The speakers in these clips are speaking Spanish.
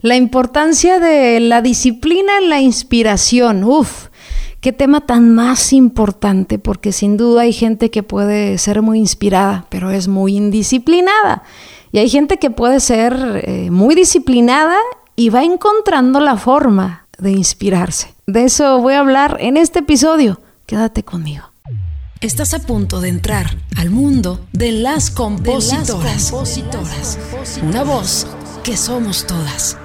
La importancia de la disciplina en la inspiración. Uf, qué tema tan más importante, porque sin duda hay gente que puede ser muy inspirada, pero es muy indisciplinada. Y hay gente que puede ser eh, muy disciplinada y va encontrando la forma de inspirarse. De eso voy a hablar en este episodio. Quédate conmigo. Estás a punto de entrar al mundo de las compositoras. Una voz que somos todas.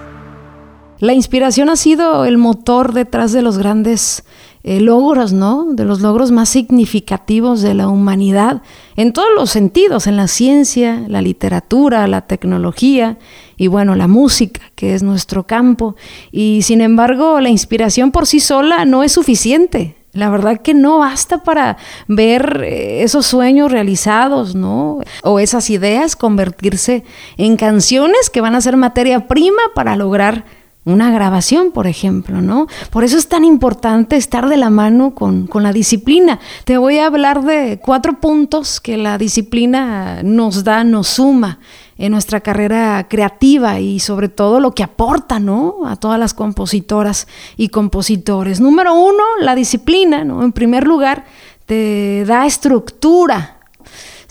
La inspiración ha sido el motor detrás de los grandes eh, logros, ¿no? De los logros más significativos de la humanidad en todos los sentidos, en la ciencia, la literatura, la tecnología y bueno, la música, que es nuestro campo. Y sin embargo, la inspiración por sí sola no es suficiente. La verdad que no basta para ver eh, esos sueños realizados, ¿no? O esas ideas convertirse en canciones que van a ser materia prima para lograr una grabación, por ejemplo, ¿no? Por eso es tan importante estar de la mano con, con, la disciplina. Te voy a hablar de cuatro puntos que la disciplina nos da, nos suma en nuestra carrera creativa y sobre todo lo que aporta, ¿no? A todas las compositoras y compositores. Número uno, la disciplina, ¿no? En primer lugar, te da estructura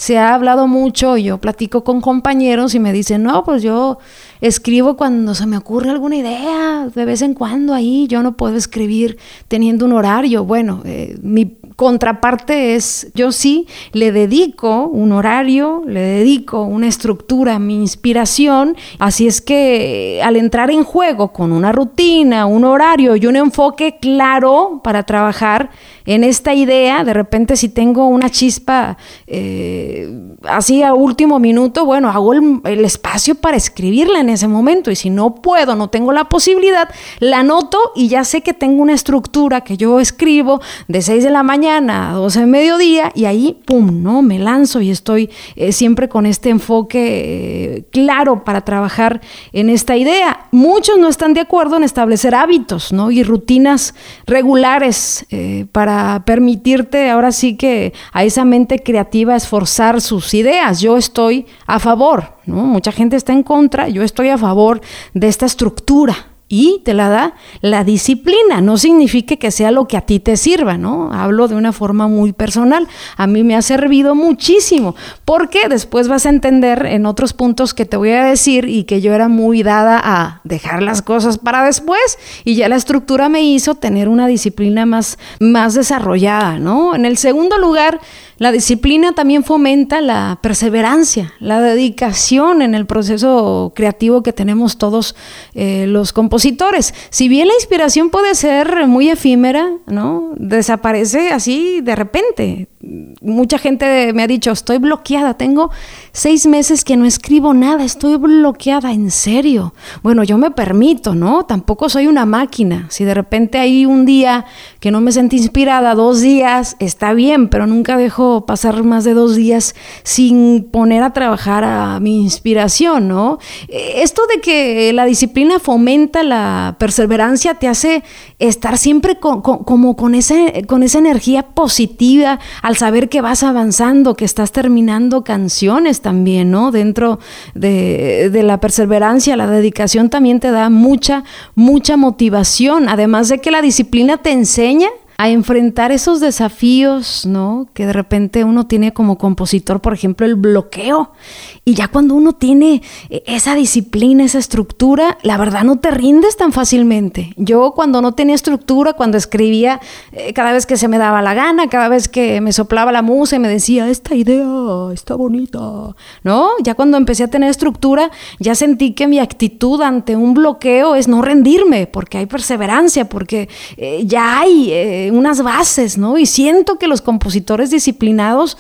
se ha hablado mucho, yo platico con compañeros y me dicen, no, pues yo escribo cuando se me ocurre alguna idea, de vez en cuando ahí, yo no puedo escribir teniendo un horario. Bueno, eh, mi contraparte es, yo sí le dedico un horario, le dedico una estructura mi inspiración, así es que al entrar en juego con una rutina, un horario y un enfoque claro para trabajar en esta idea, de repente si tengo una chispa eh, así a último minuto, bueno, hago el, espacio para escribirla en ese momento y si no puedo, no tengo la posibilidad, la anoto y ya sé que tengo una estructura que yo escribo de 6 de la mañana, a 12 de mediodía y ahí, ¡pum!, ¿no? Me lanzo y estoy eh, siempre con este enfoque eh, claro para trabajar en esta idea. Muchos no están de acuerdo en establecer hábitos, ¿no? Y rutinas regulares eh, permitirte ahora sí que a esa mente creativa esforzar sus ideas. Yo estoy a favor, ¿no? Mucha gente está en contra, yo estoy a favor de esta estructura y te la da la disciplina. No significa que sea lo que a ti te sirva, ¿no? Hablo de una forma muy personal. A mí me ha servido muchísimo, porque después vas a entender en otros puntos que te voy a decir y que yo era muy dada a dejar las cosas para después y ya la estructura me hizo tener una disciplina más, más desarrollada, ¿no? En el segundo lugar, la disciplina también fomenta la perseverancia, la dedicación en el proceso creativo que tenemos todos eh, los compositores. Si bien la inspiración puede ser muy efímera, ¿no? Desaparece así de repente. Mucha gente me ha dicho, estoy bloqueada, tengo seis meses que no escribo nada, estoy bloqueada, en serio. Bueno, yo me permito, ¿no? Tampoco soy una máquina. Si de repente hay un día que no me sentí inspirada, dos días, está bien, pero nunca dejo pasar más de dos días sin poner a trabajar a mi inspiración, ¿no? Esto de que la disciplina fomenta la perseverancia te hace estar siempre con, como con, con esa energía positiva al saber que vas avanzando, que estás terminando canciones también, ¿no? Dentro de, de la perseverancia, la dedicación también te da mucha, mucha motivación, además de que la disciplina te enseña a enfrentar esos desafíos, ¿no? Que de repente uno tiene como compositor, por ejemplo, el bloqueo. Y ya cuando uno tiene eh, esa disciplina, esa estructura, la verdad no te rindes tan fácilmente. Yo cuando no tenía estructura, cuando escribía eh, cada vez que se me daba la gana, cada vez que me soplaba la musa y me decía, esta idea está bonita, ¿no? Ya cuando empecé a tener estructura, ya sentí que mi actitud ante un bloqueo es no rendirme, porque hay perseverancia, porque eh, ya hay unas bases, ¿no? Y siento que los compositores disciplinados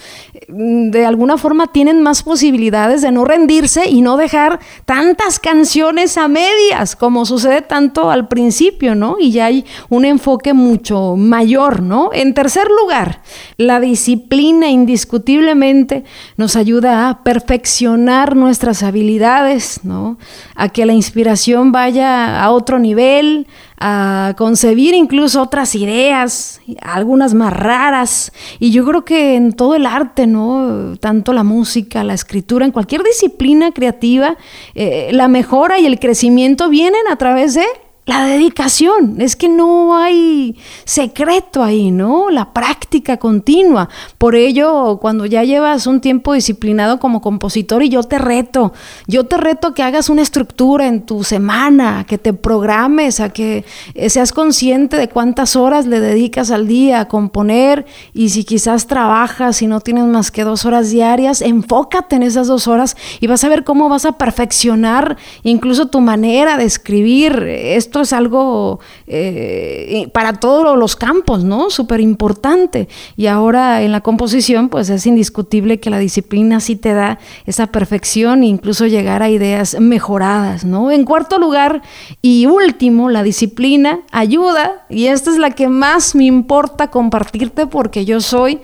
mm, de alguna forma tienen más posibilidades de no rendirse y no dejar tantas canciones a medias como sucede tanto al principio, ¿no? Y ya hay un enfoque mucho mayor, ¿no? En tercer lugar, la disciplina indiscutiblemente nos ayuda a perfeccionar nuestras habilidades, ¿no? A que la inspiración vaya a otro nivel, a concebir incluso otras ideas, algunas más raras. Y yo creo que en todo el arte, ¿no? Tanto la música, la escritura, en cualquier disciplina creativa, eh, la mejora y el crecimiento vienen a través de la dedicación, es que no hay secreto ahí, ¿no? La práctica continua. Por ello, cuando ya llevas un tiempo disciplinado como compositor y yo te reto, yo te reto que hagas una estructura en tu semana, que te programes, a que eh, seas consciente de cuántas horas le dedicas al día a componer y si quizás trabajas y no tienes más que dos horas diarias, enfócate en esas dos horas y vas a ver cómo vas a perfeccionar incluso tu manera de escribir. Esto es algo eh, para todos los campos, ¿no? Súper importante. Y ahora en la composición, pues es indiscutible que la disciplina sí te da esa perfección e incluso llegar a ideas mejoradas, ¿no? En cuarto lugar y último, la disciplina ayuda, y esta es la que más me importa compartirte porque yo soy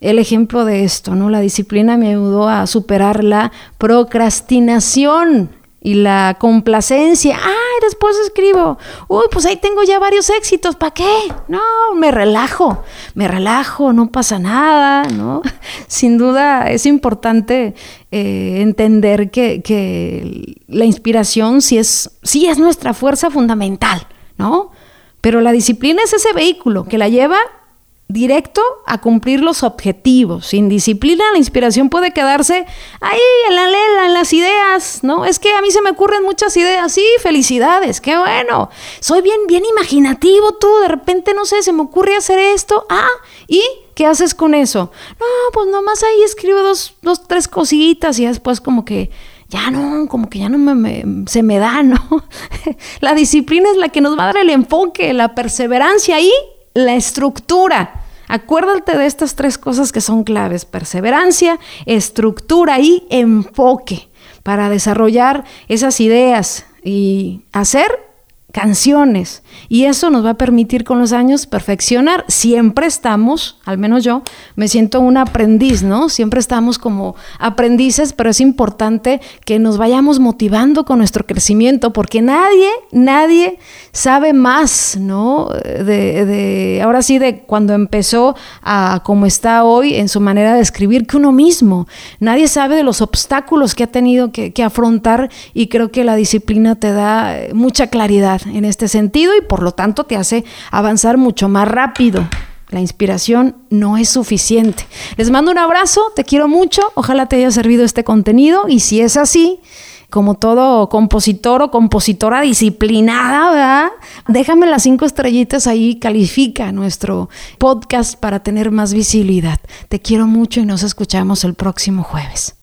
el ejemplo de esto, ¿no? La disciplina me ayudó a superar la procrastinación y la complacencia. Ay, después escribo. Uy, pues ahí tengo ya varios éxitos. ¿Para qué? No, me relajo, me relajo, no pasa nada, ¿no? Sin duda es importante eh, entender que, que, la inspiración sí es, sí es nuestra fuerza fundamental, ¿no? Pero la disciplina es ese vehículo que la lleva directo a cumplir los objetivos. Sin disciplina, la inspiración puede quedarse ahí en la lela, en las ideas, ¿no? Es que a mí se me ocurren muchas ideas. Sí, felicidades, qué bueno. Soy bien, bien imaginativo tú. De repente, no sé, se me ocurre hacer esto. Ah, ¿y qué haces con eso? No, pues nomás ahí escribo dos, dos tres cositas y después como que ya no, como que ya no me, se me da, ¿no? la disciplina es la que nos va a dar el enfoque, la perseverancia y la estructura. Acuérdate de estas tres cosas que son claves, perseverancia, estructura y enfoque para desarrollar esas ideas y hacer canciones. Y eso nos va a permitir con los años perfeccionar. Siempre estamos, al menos yo, me siento un aprendiz, ¿no? Siempre estamos como aprendices, pero es importante que nos vayamos motivando con nuestro crecimiento, porque nadie, nadie sabe más, ¿no? De, de ahora sí, de cuando empezó a como está hoy en su manera de escribir que uno mismo. Nadie sabe de los obstáculos que ha tenido que, que afrontar y creo que la disciplina te da mucha claridad en este sentido y por lo tanto te hace avanzar mucho más rápido. La inspiración no es suficiente. Les mando un abrazo, te quiero mucho, ojalá te haya servido este contenido y si es así, como todo compositor o compositora disciplinada, ¿verdad? Déjame las cinco estrellitas ahí, califica nuestro podcast para tener más visibilidad. Te quiero mucho y nos escuchamos el próximo jueves.